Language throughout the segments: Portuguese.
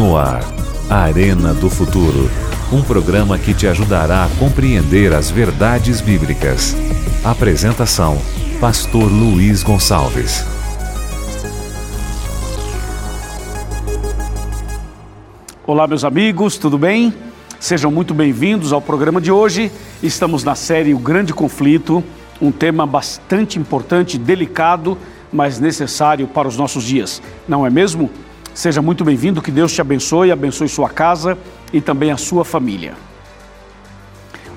No ar, Arena do Futuro. Um programa que te ajudará a compreender as verdades bíblicas. Apresentação: Pastor Luiz Gonçalves. Olá, meus amigos, tudo bem? Sejam muito bem-vindos ao programa de hoje. Estamos na série O Grande Conflito, um tema bastante importante, delicado, mas necessário para os nossos dias, não é mesmo? Seja muito bem-vindo, que Deus te abençoe, abençoe sua casa e também a sua família.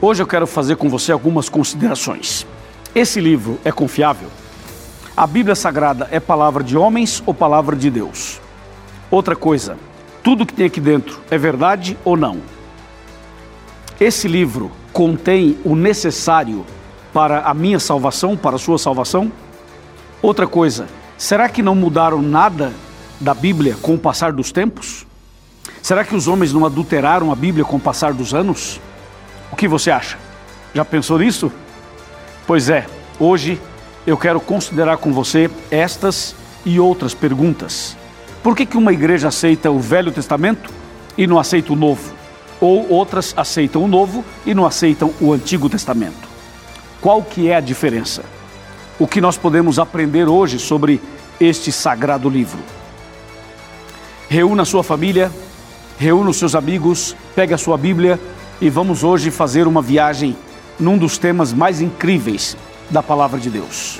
Hoje eu quero fazer com você algumas considerações. Esse livro é confiável? A Bíblia Sagrada é palavra de homens ou palavra de Deus? Outra coisa, tudo que tem aqui dentro é verdade ou não? Esse livro contém o necessário para a minha salvação, para a sua salvação? Outra coisa, será que não mudaram nada da Bíblia com o passar dos tempos? Será que os homens não adulteraram a Bíblia com o passar dos anos? O que você acha? Já pensou nisso? Pois é, hoje eu quero considerar com você estas e outras perguntas. Por que, que uma igreja aceita o Velho Testamento e não aceita o Novo? Ou outras aceitam o Novo e não aceitam o Antigo Testamento? Qual que é a diferença? o que nós podemos aprender hoje sobre este sagrado livro. Reúna a sua família, reúna os seus amigos, pegue a sua Bíblia e vamos hoje fazer uma viagem num dos temas mais incríveis da palavra de Deus.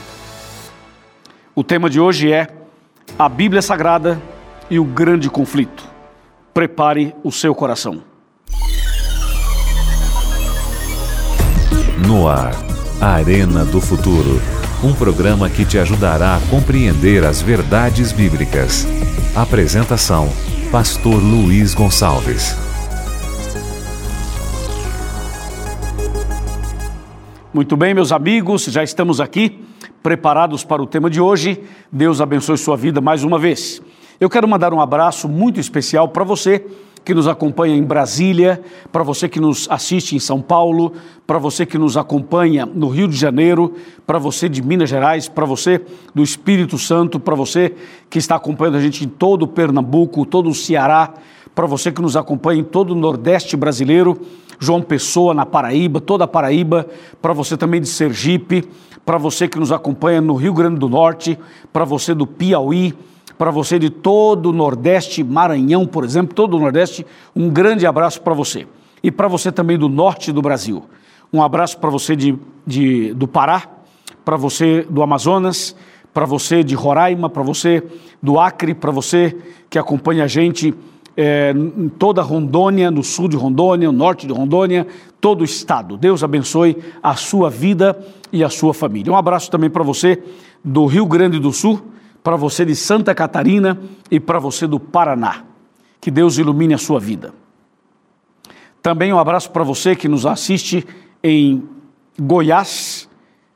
O tema de hoje é a Bíblia Sagrada e o grande conflito. Prepare o seu coração. No ar, Arena do Futuro um programa que te ajudará a compreender as verdades bíblicas. Apresentação: Pastor Luiz Gonçalves. Muito bem, meus amigos, já estamos aqui preparados para o tema de hoje. Deus abençoe sua vida mais uma vez. Eu quero mandar um abraço muito especial para você que nos acompanha em Brasília, para você que nos assiste em São Paulo, para você que nos acompanha no Rio de Janeiro, para você de Minas Gerais, para você do Espírito Santo, para você que está acompanhando a gente em todo o Pernambuco, todo o Ceará, para você que nos acompanha em todo o Nordeste brasileiro, João Pessoa na Paraíba, toda a Paraíba, para você também de Sergipe, para você que nos acompanha no Rio Grande do Norte, para você do Piauí, para você de todo o Nordeste, Maranhão, por exemplo, todo o Nordeste, um grande abraço para você. E para você também do Norte do Brasil. Um abraço para você de, de, do Pará, para você do Amazonas, para você de Roraima, para você do Acre, para você que acompanha a gente é, em toda Rondônia, no sul de Rondônia, no norte de Rondônia, todo o estado. Deus abençoe a sua vida e a sua família. Um abraço também para você do Rio Grande do Sul, para você de Santa Catarina e para você do Paraná. Que Deus ilumine a sua vida. Também um abraço para você que nos assiste em Goiás,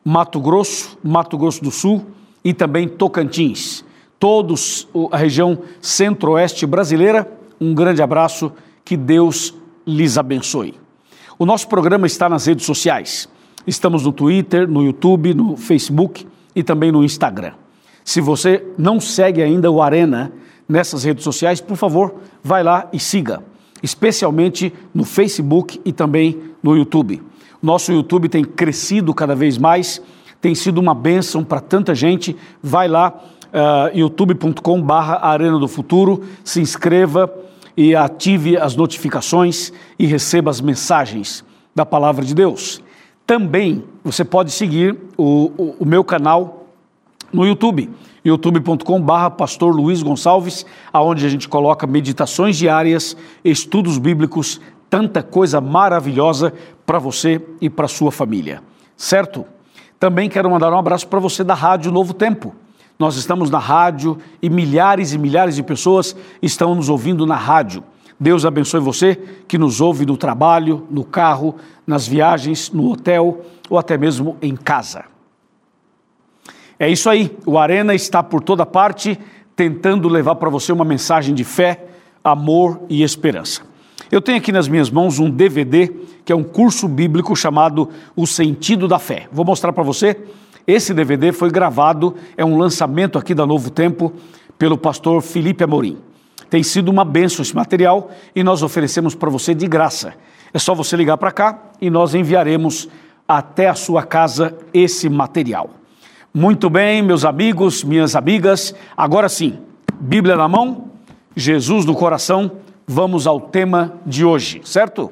Mato Grosso, Mato Grosso do Sul e também Tocantins. Todos a região centro-oeste brasileira, um grande abraço, que Deus lhes abençoe. O nosso programa está nas redes sociais. Estamos no Twitter, no YouTube, no Facebook e também no Instagram. Se você não segue ainda o Arena nessas redes sociais, por favor, vai lá e siga, especialmente no Facebook e também no YouTube. Nosso YouTube tem crescido cada vez mais, tem sido uma bênção para tanta gente. Vai lá, uh, youtube.com Arena do Futuro, se inscreva e ative as notificações e receba as mensagens da Palavra de Deus. Também você pode seguir o, o, o meu canal no YouTube, youtube.com/barra Pastor Luiz Gonçalves, aonde a gente coloca meditações diárias, estudos bíblicos, tanta coisa maravilhosa para você e para sua família. Certo? Também quero mandar um abraço para você da Rádio Novo Tempo. Nós estamos na rádio e milhares e milhares de pessoas estão nos ouvindo na rádio. Deus abençoe você que nos ouve no trabalho, no carro, nas viagens, no hotel ou até mesmo em casa. É isso aí, o Arena está por toda parte tentando levar para você uma mensagem de fé, amor e esperança. Eu tenho aqui nas minhas mãos um DVD que é um curso bíblico chamado O Sentido da Fé. Vou mostrar para você. Esse DVD foi gravado, é um lançamento aqui da Novo Tempo pelo pastor Felipe Amorim. Tem sido uma benção esse material e nós oferecemos para você de graça. É só você ligar para cá e nós enviaremos até a sua casa esse material. Muito bem, meus amigos, minhas amigas, agora sim, Bíblia na mão, Jesus no coração, vamos ao tema de hoje, certo?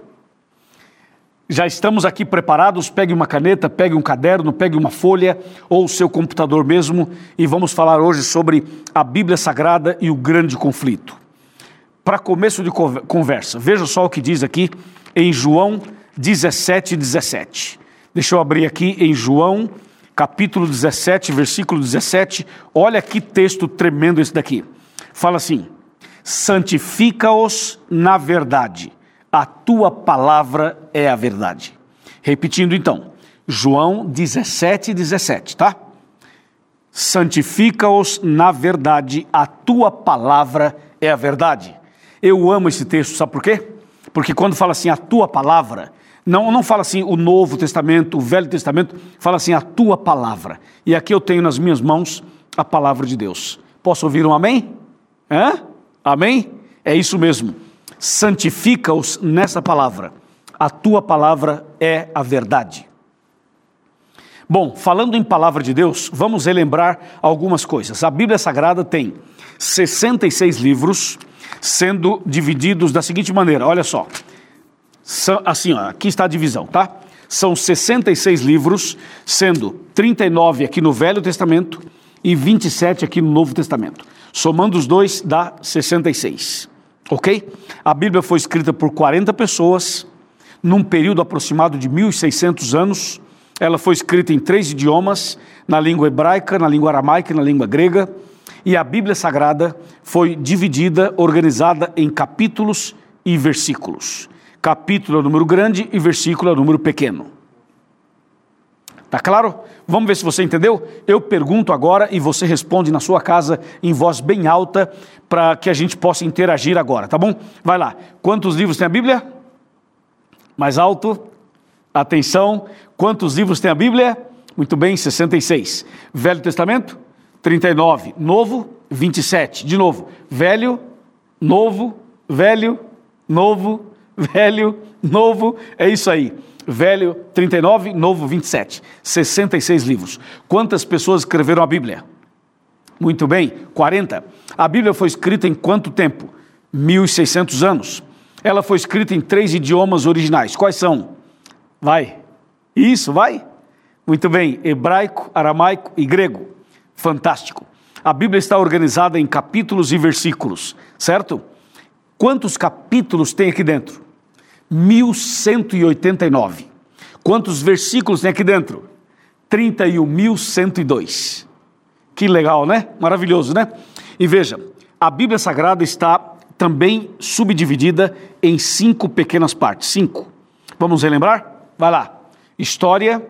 Já estamos aqui preparados? Pegue uma caneta, pegue um caderno, pegue uma folha ou o seu computador mesmo e vamos falar hoje sobre a Bíblia Sagrada e o grande conflito. Para começo de conversa, veja só o que diz aqui em João 17, 17. Deixa eu abrir aqui em João, capítulo 17, versículo 17. Olha que texto tremendo esse daqui. Fala assim: santifica-os na verdade a tua palavra é a verdade. Repetindo então, João 17, 17, tá? Santifica-os na verdade, a tua palavra é a verdade. Eu amo esse texto, sabe por quê? Porque quando fala assim, a tua palavra, não, não fala assim o Novo Testamento, o Velho Testamento, fala assim a tua palavra. E aqui eu tenho nas minhas mãos a palavra de Deus. Posso ouvir um amém? Hã? Amém? É isso mesmo santifica-os nessa palavra. A tua palavra é a verdade. Bom, falando em palavra de Deus, vamos relembrar algumas coisas. A Bíblia Sagrada tem 66 livros, sendo divididos da seguinte maneira: olha só. Assim, ó, aqui está a divisão, tá? São 66 livros, sendo 39 aqui no Velho Testamento e 27 aqui no Novo Testamento. Somando os dois, dá 66. Ok? A Bíblia foi escrita por 40 pessoas, num período aproximado de 1.600 anos. Ela foi escrita em três idiomas: na língua hebraica, na língua aramaica e na língua grega. E a Bíblia Sagrada foi dividida, organizada em capítulos e versículos. Capítulo é número grande e versículo é número pequeno. Tá claro? Vamos ver se você entendeu? Eu pergunto agora e você responde na sua casa em voz bem alta para que a gente possa interagir agora, tá bom? Vai lá. Quantos livros tem a Bíblia? Mais alto. Atenção. Quantos livros tem a Bíblia? Muito bem, 66. Velho Testamento? 39. Novo? 27. De novo. Velho, novo, velho, novo, velho, novo. É isso aí. Velho 39, Novo 27. 66 livros. Quantas pessoas escreveram a Bíblia? Muito bem, 40. A Bíblia foi escrita em quanto tempo? 1600 anos. Ela foi escrita em três idiomas originais. Quais são? Vai. Isso, vai. Muito bem, hebraico, aramaico e grego. Fantástico. A Bíblia está organizada em capítulos e versículos, certo? Quantos capítulos tem aqui dentro? 1189. Quantos versículos tem aqui dentro? 31.102. Que legal, né? Maravilhoso, né? E veja, a Bíblia Sagrada está também subdividida em cinco pequenas partes. Cinco. Vamos relembrar? Vai lá. História,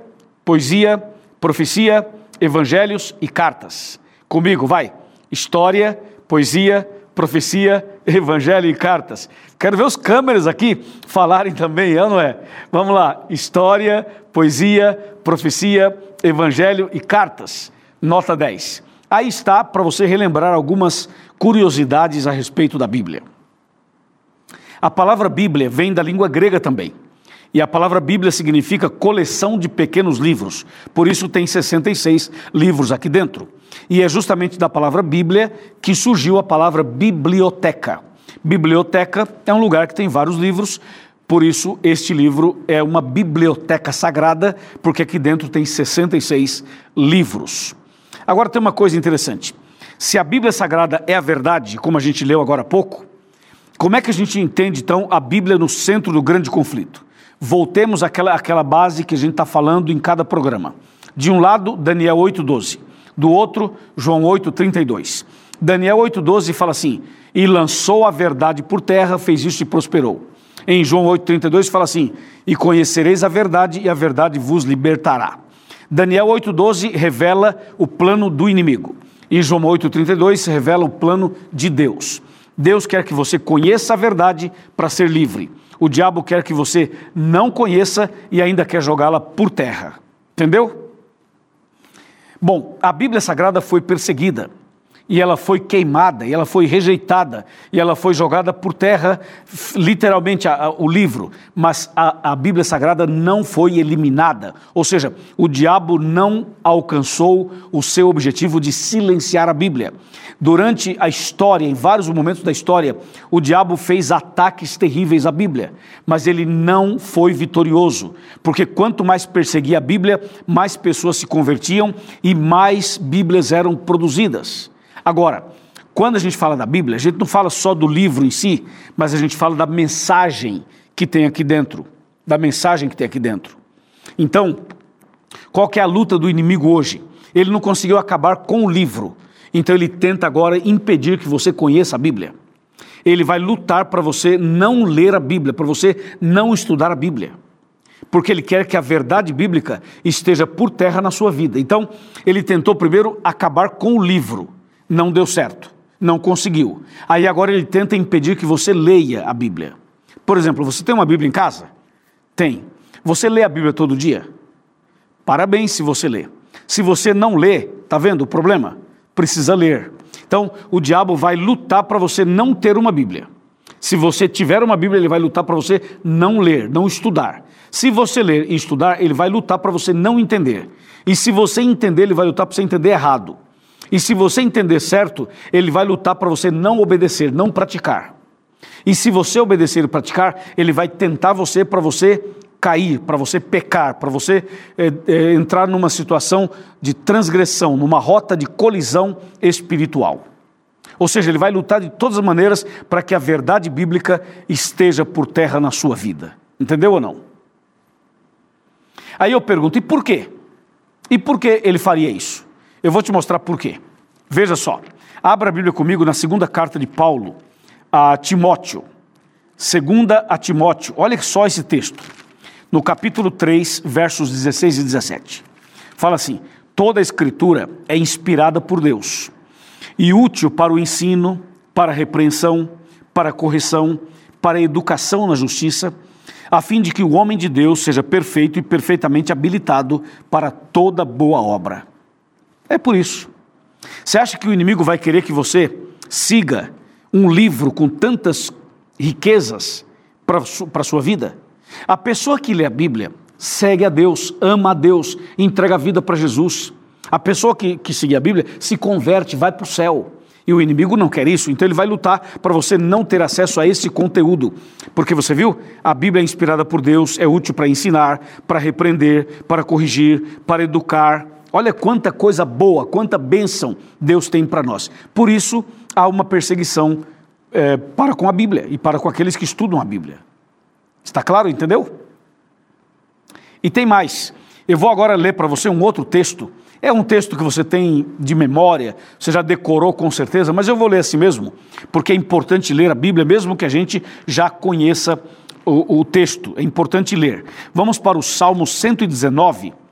poesia, profecia, evangelhos e cartas. Comigo, vai. História, poesia, profecia, evangelho e cartas. Quero ver os câmeras aqui falarem também, é não é? Vamos lá. História, poesia, profecia, evangelho e cartas. Nota 10. Aí está para você relembrar algumas curiosidades a respeito da Bíblia. A palavra Bíblia vem da língua grega também. E a palavra Bíblia significa coleção de pequenos livros. Por isso tem 66 livros aqui dentro. E é justamente da palavra Bíblia que surgiu a palavra biblioteca. Biblioteca é um lugar que tem vários livros, por isso este livro é uma biblioteca sagrada, porque aqui dentro tem 66 livros. Agora tem uma coisa interessante. Se a Bíblia Sagrada é a verdade, como a gente leu agora há pouco, como é que a gente entende então a Bíblia no centro do grande conflito? Voltemos àquela, àquela base que a gente está falando em cada programa. De um lado, Daniel 8,12. Do outro, João 8,32. Daniel 8,12 fala assim: E lançou a verdade por terra, fez isso e prosperou. Em João 8,32 fala assim: E conhecereis a verdade, e a verdade vos libertará. Daniel 8,12 revela o plano do inimigo. E João 8,32 revela o plano de Deus. Deus quer que você conheça a verdade para ser livre. O diabo quer que você não conheça e ainda quer jogá-la por terra. Entendeu? Bom, a Bíblia Sagrada foi perseguida e ela foi queimada, e ela foi rejeitada, e ela foi jogada por terra, literalmente a, a, o livro, mas a, a Bíblia Sagrada não foi eliminada, ou seja, o diabo não alcançou o seu objetivo de silenciar a Bíblia. Durante a história, em vários momentos da história, o diabo fez ataques terríveis à Bíblia, mas ele não foi vitorioso, porque quanto mais perseguia a Bíblia, mais pessoas se convertiam e mais Bíblias eram produzidas. Agora, quando a gente fala da Bíblia, a gente não fala só do livro em si, mas a gente fala da mensagem que tem aqui dentro, da mensagem que tem aqui dentro. Então, qual que é a luta do inimigo hoje? Ele não conseguiu acabar com o livro, então ele tenta agora impedir que você conheça a Bíblia. Ele vai lutar para você não ler a Bíblia, para você não estudar a Bíblia. Porque ele quer que a verdade bíblica esteja por terra na sua vida. Então, ele tentou primeiro acabar com o livro não deu certo, não conseguiu. Aí agora ele tenta impedir que você leia a Bíblia. Por exemplo, você tem uma Bíblia em casa? Tem. Você lê a Bíblia todo dia? Parabéns se você lê. Se você não lê, tá vendo o problema? Precisa ler. Então, o diabo vai lutar para você não ter uma Bíblia. Se você tiver uma Bíblia, ele vai lutar para você não ler, não estudar. Se você ler e estudar, ele vai lutar para você não entender. E se você entender, ele vai lutar para você entender errado. E se você entender certo, ele vai lutar para você não obedecer, não praticar. E se você obedecer e praticar, ele vai tentar você para você cair, para você pecar, para você é, é, entrar numa situação de transgressão, numa rota de colisão espiritual. Ou seja, ele vai lutar de todas as maneiras para que a verdade bíblica esteja por terra na sua vida. Entendeu ou não? Aí eu pergunto, e por quê? E por que ele faria isso? Eu vou te mostrar por quê. Veja só, abra a Bíblia comigo na segunda carta de Paulo a Timóteo. Segunda a Timóteo, olha só esse texto. No capítulo 3, versos 16 e 17. Fala assim: toda a escritura é inspirada por Deus e útil para o ensino, para a repreensão, para a correção, para a educação na justiça, a fim de que o homem de Deus seja perfeito e perfeitamente habilitado para toda boa obra. É por isso. Você acha que o inimigo vai querer que você siga um livro com tantas riquezas para a sua vida? A pessoa que lê a Bíblia segue a Deus, ama a Deus, entrega a vida para Jesus. A pessoa que, que segue a Bíblia se converte, vai para o céu. E o inimigo não quer isso, então ele vai lutar para você não ter acesso a esse conteúdo. Porque você viu? A Bíblia é inspirada por Deus, é útil para ensinar, para repreender, para corrigir, para educar, Olha quanta coisa boa, quanta bênção Deus tem para nós. Por isso, há uma perseguição é, para com a Bíblia e para com aqueles que estudam a Bíblia. Está claro, entendeu? E tem mais. Eu vou agora ler para você um outro texto. É um texto que você tem de memória, você já decorou com certeza, mas eu vou ler assim mesmo, porque é importante ler a Bíblia, mesmo que a gente já conheça o, o texto. É importante ler. Vamos para o Salmo 119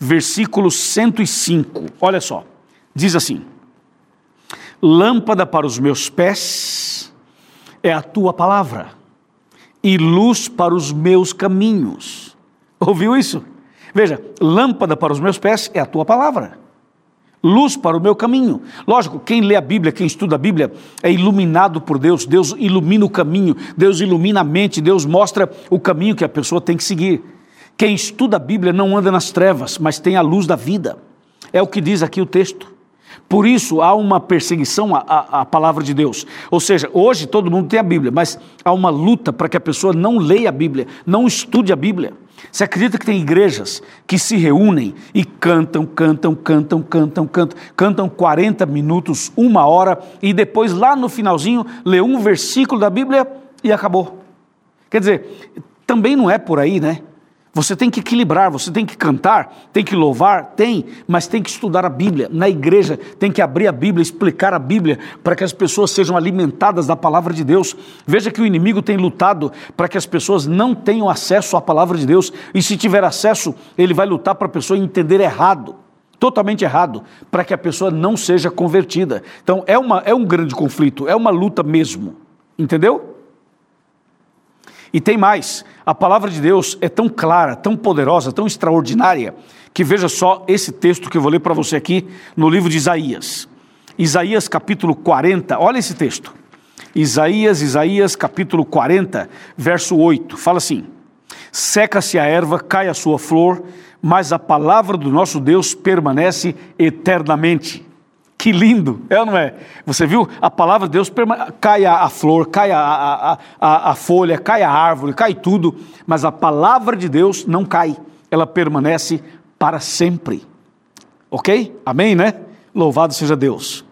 versículo 105. Olha só, diz assim: Lâmpada para os meus pés é a tua palavra, e luz para os meus caminhos. Ouviu isso? Veja, lâmpada para os meus pés é a tua palavra. Luz para o meu caminho. Lógico, quem lê a Bíblia, quem estuda a Bíblia, é iluminado por Deus. Deus ilumina o caminho, Deus ilumina a mente, Deus mostra o caminho que a pessoa tem que seguir. Quem estuda a Bíblia não anda nas trevas, mas tem a luz da vida. É o que diz aqui o texto. Por isso há uma perseguição à, à, à, palavra de Deus. Ou seja, hoje todo mundo tem a Bíblia, mas há uma luta para que a pessoa não leia a Bíblia, não estude a Bíblia. Você acredita que tem igrejas que se reúnem e cantam, cantam, cantam, cantam, cantam, cantam 40 minutos, uma hora, e depois lá no finalzinho lê um versículo da Bíblia e acabou. Quer dizer, também não é por aí, né? Você tem que equilibrar, você tem que cantar, tem que louvar, tem, mas tem que estudar a Bíblia. Na igreja tem que abrir a Bíblia, explicar a Bíblia, para que as pessoas sejam alimentadas da palavra de Deus. Veja que o inimigo tem lutado para que as pessoas não tenham acesso à palavra de Deus, e se tiver acesso, ele vai lutar para a pessoa entender errado totalmente errado, para que a pessoa não seja convertida. Então é, uma, é um grande conflito, é uma luta mesmo. Entendeu? E tem mais: a palavra de Deus é tão clara, tão poderosa, tão extraordinária, que veja só esse texto que eu vou ler para você aqui no livro de Isaías. Isaías capítulo 40, olha esse texto. Isaías, Isaías capítulo 40, verso 8, fala assim: Seca-se a erva, cai a sua flor, mas a palavra do nosso Deus permanece eternamente. Que lindo, é ou não é? Você viu? A palavra de Deus cai a, flor, cai a, a, a, a folha, cai a árvore, cai tudo, mas a palavra de Deus não cai, ela permanece para sempre. Ok? Amém, né? Louvado seja Deus.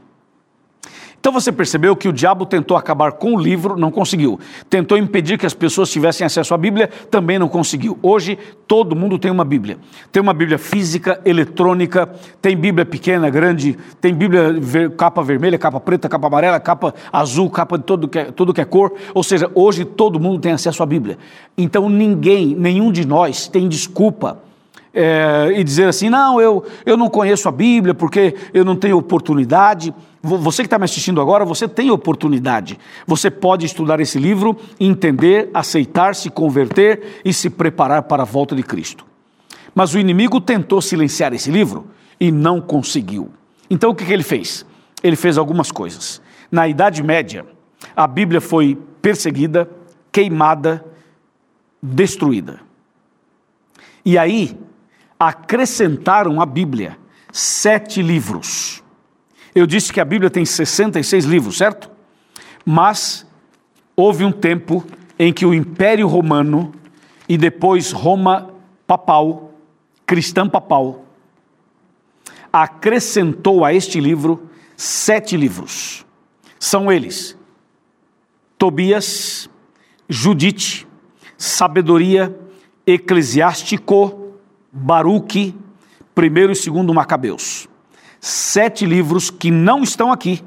Então você percebeu que o diabo tentou acabar com o livro, não conseguiu. Tentou impedir que as pessoas tivessem acesso à Bíblia, também não conseguiu. Hoje todo mundo tem uma Bíblia. Tem uma Bíblia física, eletrônica, tem Bíblia pequena, grande, tem Bíblia ver, capa vermelha, capa preta, capa amarela, capa azul, capa de todo que, é, tudo que é cor. Ou seja, hoje todo mundo tem acesso à Bíblia. Então ninguém, nenhum de nós tem desculpa é, e dizer assim: não, eu, eu não conheço a Bíblia porque eu não tenho oportunidade. Você que está me assistindo agora, você tem oportunidade. Você pode estudar esse livro, entender, aceitar, se converter e se preparar para a volta de Cristo. Mas o inimigo tentou silenciar esse livro e não conseguiu. Então o que, que ele fez? Ele fez algumas coisas. Na Idade Média, a Bíblia foi perseguida, queimada, destruída. E aí, acrescentaram à Bíblia sete livros. Eu disse que a Bíblia tem 66 livros, certo? Mas houve um tempo em que o Império Romano e depois Roma papal, cristã papal, acrescentou a este livro sete livros. São eles: Tobias, Judite, Sabedoria, Eclesiástico, Baruque, primeiro e segundo Macabeus. Sete livros que não estão aqui,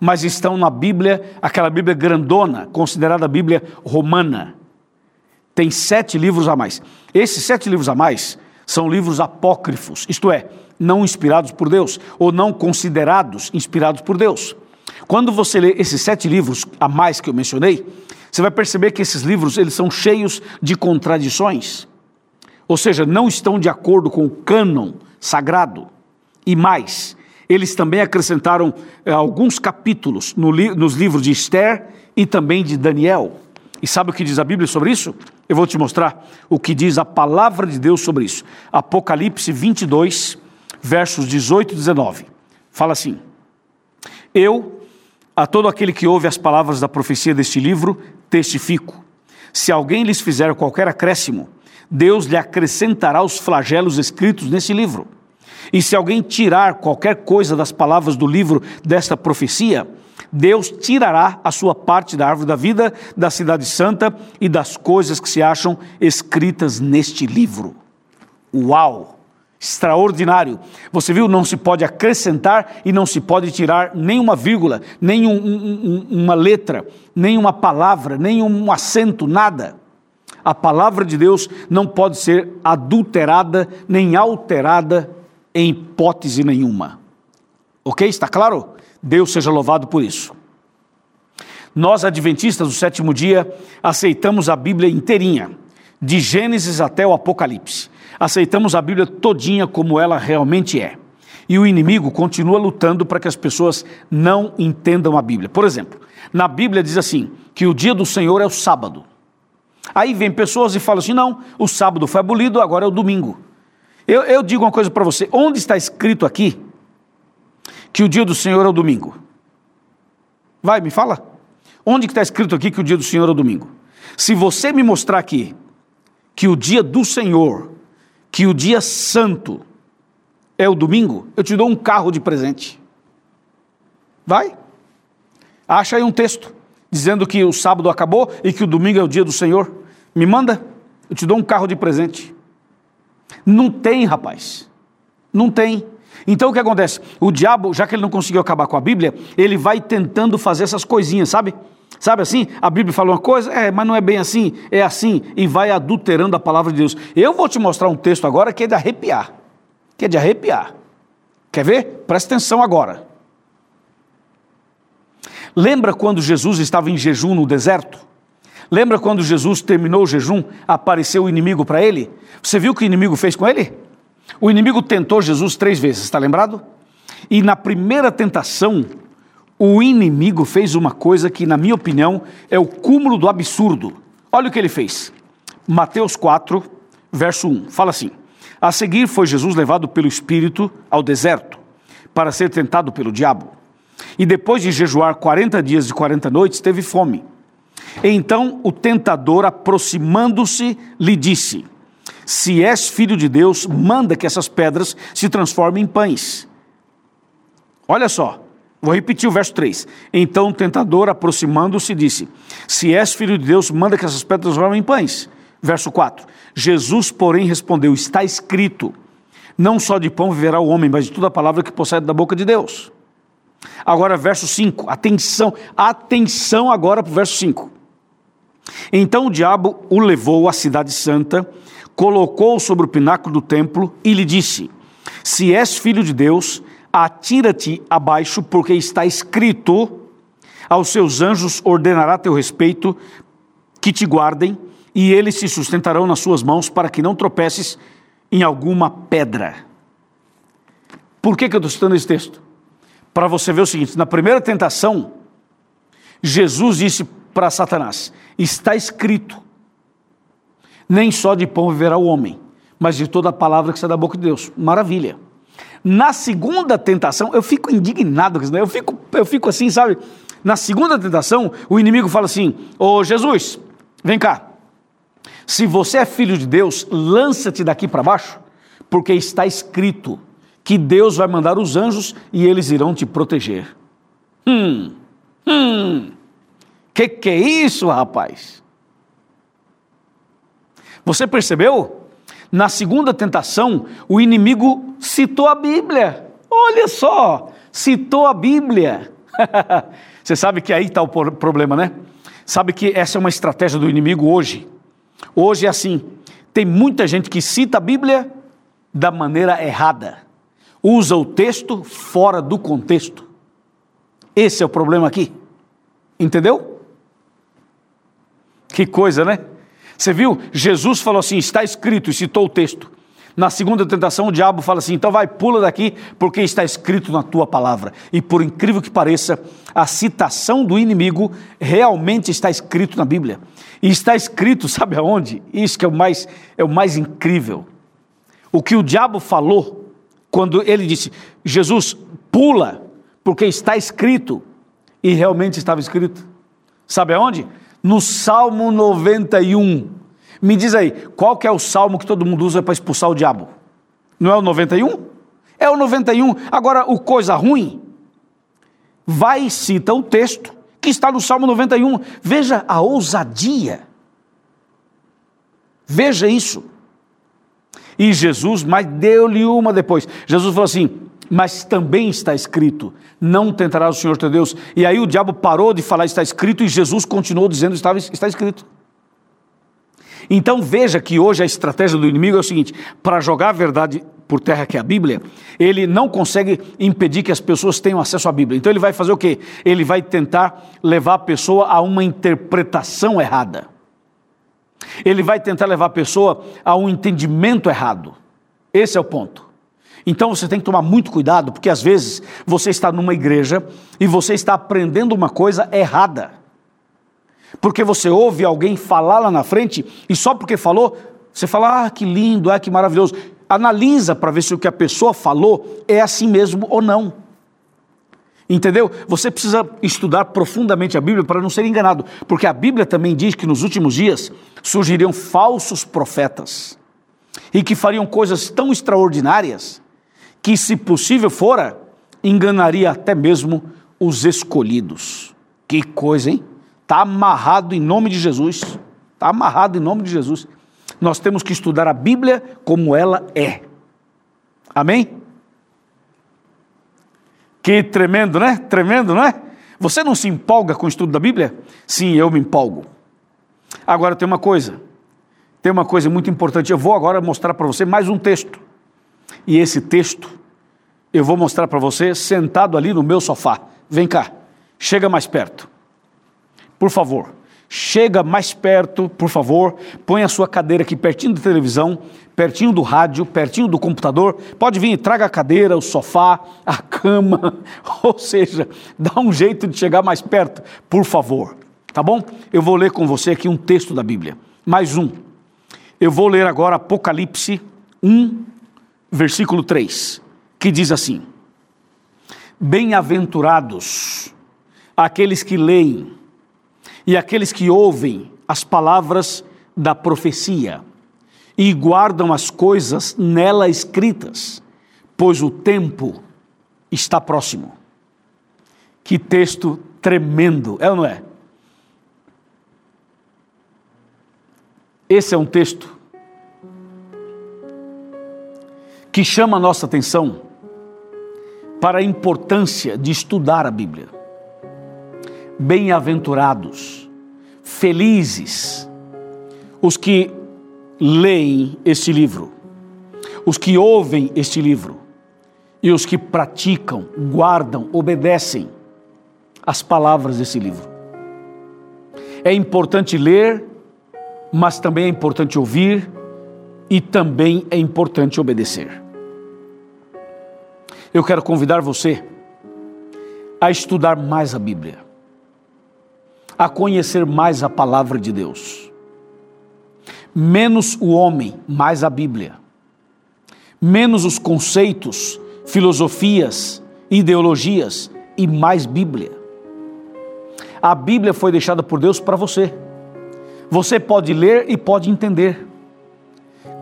mas estão na Bíblia, aquela Bíblia grandona, considerada a Bíblia romana. Tem sete livros a mais. Esses sete livros a mais são livros apócrifos, isto é, não inspirados por Deus, ou não considerados inspirados por Deus. Quando você lê esses sete livros a mais que eu mencionei, você vai perceber que esses livros eles são cheios de contradições ou seja, não estão de acordo com o cânon sagrado. E mais, eles também acrescentaram eh, alguns capítulos no li nos livros de Esther e também de Daniel. E sabe o que diz a Bíblia sobre isso? Eu vou te mostrar o que diz a palavra de Deus sobre isso. Apocalipse 22, versos 18 e 19. Fala assim: Eu, a todo aquele que ouve as palavras da profecia deste livro, testifico. Se alguém lhes fizer qualquer acréscimo, Deus lhe acrescentará os flagelos escritos nesse livro. E se alguém tirar qualquer coisa das palavras do livro desta profecia, Deus tirará a sua parte da árvore da vida, da cidade santa e das coisas que se acham escritas neste livro. Uau! Extraordinário. Você viu? Não se pode acrescentar e não se pode tirar nenhuma vírgula, nem um, um, letra, nem uma palavra, nem um acento, nada. A palavra de Deus não pode ser adulterada nem alterada em hipótese nenhuma. Ok? Está claro? Deus seja louvado por isso. Nós, adventistas do sétimo dia, aceitamos a Bíblia inteirinha, de Gênesis até o Apocalipse. Aceitamos a Bíblia todinha como ela realmente é. E o inimigo continua lutando para que as pessoas não entendam a Bíblia. Por exemplo, na Bíblia diz assim: que o dia do Senhor é o sábado. Aí vem pessoas e falam assim: não, o sábado foi abolido, agora é o domingo. Eu, eu digo uma coisa para você: onde está escrito aqui que o dia do Senhor é o domingo? Vai, me fala. Onde está escrito aqui que o dia do Senhor é o domingo? Se você me mostrar aqui que o dia do Senhor, que o dia santo é o domingo, eu te dou um carro de presente. Vai? Acha aí um texto dizendo que o sábado acabou e que o domingo é o dia do Senhor. Me manda, eu te dou um carro de presente. Não tem, rapaz. Não tem. Então o que acontece? O diabo, já que ele não conseguiu acabar com a Bíblia, ele vai tentando fazer essas coisinhas, sabe? Sabe assim? A Bíblia fala uma coisa, é, mas não é bem assim, é assim, e vai adulterando a palavra de Deus. Eu vou te mostrar um texto agora que é de arrepiar. Que é de arrepiar. Quer ver? Presta atenção agora. Lembra quando Jesus estava em jejum no deserto? Lembra quando Jesus terminou o jejum, apareceu o inimigo para ele? Você viu o que o inimigo fez com ele? O inimigo tentou Jesus três vezes, está lembrado? E na primeira tentação, o inimigo fez uma coisa que, na minha opinião, é o cúmulo do absurdo. Olha o que ele fez. Mateus 4, verso 1, fala assim: A seguir foi Jesus levado pelo Espírito ao deserto, para ser tentado pelo diabo. E depois de jejuar 40 dias e 40 noites, teve fome. Então o tentador, aproximando-se, lhe disse: Se és filho de Deus, manda que essas pedras se transformem em pães. Olha só, vou repetir o verso 3. Então o tentador, aproximando-se, disse: Se és filho de Deus, manda que essas pedras se transformem em pães. Verso 4. Jesus, porém, respondeu: Está escrito: Não só de pão viverá o homem, mas de toda a palavra que procede da boca de Deus. Agora, verso 5. Atenção, atenção agora para o verso 5. Então o diabo o levou à cidade santa, colocou-o sobre o pináculo do templo e lhe disse: Se és filho de Deus, atira-te abaixo, porque está escrito: aos seus anjos ordenará teu respeito, que te guardem, e eles se sustentarão nas suas mãos, para que não tropeces em alguma pedra. Por que, que eu estou citando esse texto? Para você ver o seguinte: na primeira tentação, Jesus disse para Satanás: Está escrito, nem só de pão viverá o homem, mas de toda a palavra que sai da boca de Deus. Maravilha. Na segunda tentação, eu fico indignado com isso, né? eu fico, eu fico assim, sabe? Na segunda tentação, o inimigo fala assim: Ô Jesus, vem cá. Se você é filho de Deus, lança-te daqui para baixo, porque está escrito que Deus vai mandar os anjos e eles irão te proteger. Hum, hum, que que é isso, rapaz? Você percebeu? Na segunda tentação, o inimigo citou a Bíblia. Olha só, citou a Bíblia. Você sabe que aí está o problema, né? Sabe que essa é uma estratégia do inimigo hoje. Hoje é assim: tem muita gente que cita a Bíblia da maneira errada, usa o texto fora do contexto. Esse é o problema aqui. Entendeu? Que coisa, né? Você viu? Jesus falou assim: está escrito, e citou o texto. Na segunda tentação, o diabo fala assim: então vai, pula daqui, porque está escrito na tua palavra. E por incrível que pareça, a citação do inimigo realmente está escrito na Bíblia. E está escrito, sabe aonde? Isso que é o mais, é o mais incrível. O que o diabo falou quando ele disse: Jesus, pula, porque está escrito. E realmente estava escrito. Sabe aonde? no Salmo 91. Me diz aí, qual que é o salmo que todo mundo usa para expulsar o diabo? Não é o 91? É o 91. Agora, o coisa ruim, vai e cita o texto que está no Salmo 91. Veja a ousadia. Veja isso. E Jesus, mas deu-lhe uma depois. Jesus falou assim: mas também está escrito: não tentará o Senhor teu Deus. E aí o diabo parou de falar está escrito e Jesus continuou dizendo estava, está escrito. Então veja que hoje a estratégia do inimigo é o seguinte: para jogar a verdade por terra que é a Bíblia, ele não consegue impedir que as pessoas tenham acesso à Bíblia. Então ele vai fazer o quê? Ele vai tentar levar a pessoa a uma interpretação errada. Ele vai tentar levar a pessoa a um entendimento errado. Esse é o ponto. Então você tem que tomar muito cuidado, porque às vezes você está numa igreja e você está aprendendo uma coisa errada. Porque você ouve alguém falar lá na frente e só porque falou, você fala: "Ah, que lindo, ah, que maravilhoso". Analisa para ver se o que a pessoa falou é assim mesmo ou não. Entendeu? Você precisa estudar profundamente a Bíblia para não ser enganado, porque a Bíblia também diz que nos últimos dias surgiriam falsos profetas e que fariam coisas tão extraordinárias que, se possível fora, enganaria até mesmo os escolhidos. Que coisa, hein? Está amarrado em nome de Jesus. Está amarrado em nome de Jesus. Nós temos que estudar a Bíblia como ela é. Amém? Que tremendo, né? Tremendo, não é? Você não se empolga com o estudo da Bíblia? Sim, eu me empolgo. Agora tem uma coisa, tem uma coisa muito importante. Eu vou agora mostrar para você mais um texto. E esse texto eu vou mostrar para você sentado ali no meu sofá. Vem cá, chega mais perto. Por favor, chega mais perto, por favor, põe a sua cadeira aqui pertinho da televisão, pertinho do rádio, pertinho do computador. Pode vir, traga a cadeira, o sofá, a cama, ou seja, dá um jeito de chegar mais perto, por favor. Tá bom? Eu vou ler com você aqui um texto da Bíblia. Mais um. Eu vou ler agora Apocalipse 1, versículo 3, que diz assim: Bem-aventurados aqueles que leem e aqueles que ouvem as palavras da profecia e guardam as coisas nela escritas, pois o tempo está próximo. Que texto tremendo, é ou não é? Esse é um texto que chama a nossa atenção para a importância de estudar a Bíblia bem-aventurados, felizes os que leem este livro, os que ouvem este livro e os que praticam, guardam, obedecem as palavras desse livro. É importante ler, mas também é importante ouvir e também é importante obedecer. Eu quero convidar você a estudar mais a Bíblia a conhecer mais a palavra de Deus. Menos o homem, mais a Bíblia. Menos os conceitos, filosofias, ideologias e mais Bíblia. A Bíblia foi deixada por Deus para você. Você pode ler e pode entender.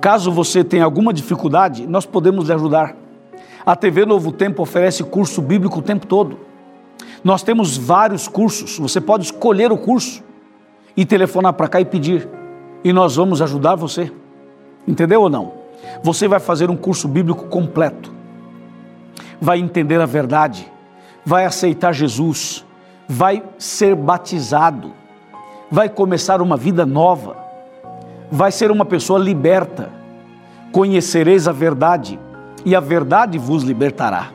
Caso você tenha alguma dificuldade, nós podemos lhe ajudar. A TV Novo Tempo oferece curso bíblico o tempo todo. Nós temos vários cursos, você pode escolher o curso e telefonar para cá e pedir, e nós vamos ajudar você. Entendeu ou não? Você vai fazer um curso bíblico completo, vai entender a verdade, vai aceitar Jesus, vai ser batizado, vai começar uma vida nova, vai ser uma pessoa liberta. Conhecereis a verdade e a verdade vos libertará.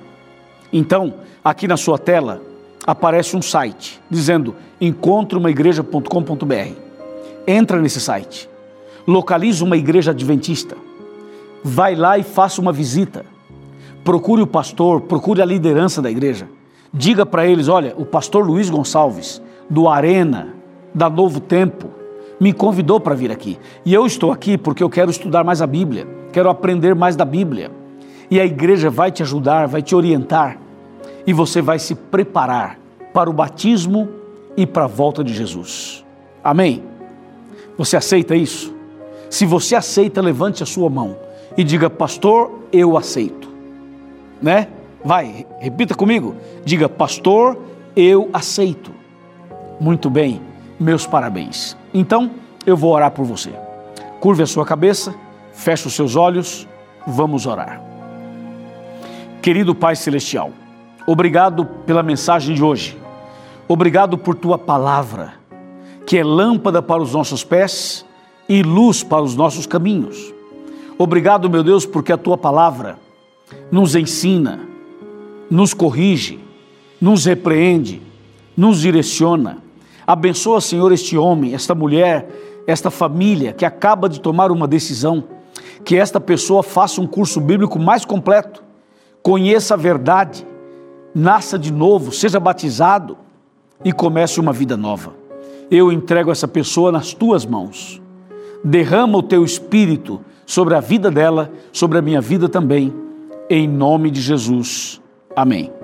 Então, aqui na sua tela, aparece um site dizendo encontreumaigreja.com.br. Entra nesse site, localize uma igreja adventista, vai lá e faça uma visita. Procure o pastor, procure a liderança da igreja. Diga para eles: olha, o pastor Luiz Gonçalves, do Arena, da Novo Tempo, me convidou para vir aqui. E eu estou aqui porque eu quero estudar mais a Bíblia, quero aprender mais da Bíblia. E a igreja vai te ajudar, vai te orientar e você vai se preparar para o batismo e para a volta de Jesus. Amém? Você aceita isso? Se você aceita, levante a sua mão e diga, pastor, eu aceito. Né? Vai, repita comigo. Diga, pastor, eu aceito. Muito bem, meus parabéns. Então, eu vou orar por você. Curve a sua cabeça, feche os seus olhos, vamos orar. Querido Pai Celestial, Obrigado pela mensagem de hoje. Obrigado por tua palavra, que é lâmpada para os nossos pés e luz para os nossos caminhos. Obrigado, meu Deus, porque a tua palavra nos ensina, nos corrige, nos repreende, nos direciona. Abençoa, Senhor, este homem, esta mulher, esta família que acaba de tomar uma decisão. Que esta pessoa faça um curso bíblico mais completo, conheça a verdade nasça de novo, seja batizado e comece uma vida nova. Eu entrego essa pessoa nas tuas mãos. Derrama o teu espírito sobre a vida dela, sobre a minha vida também, em nome de Jesus. Amém.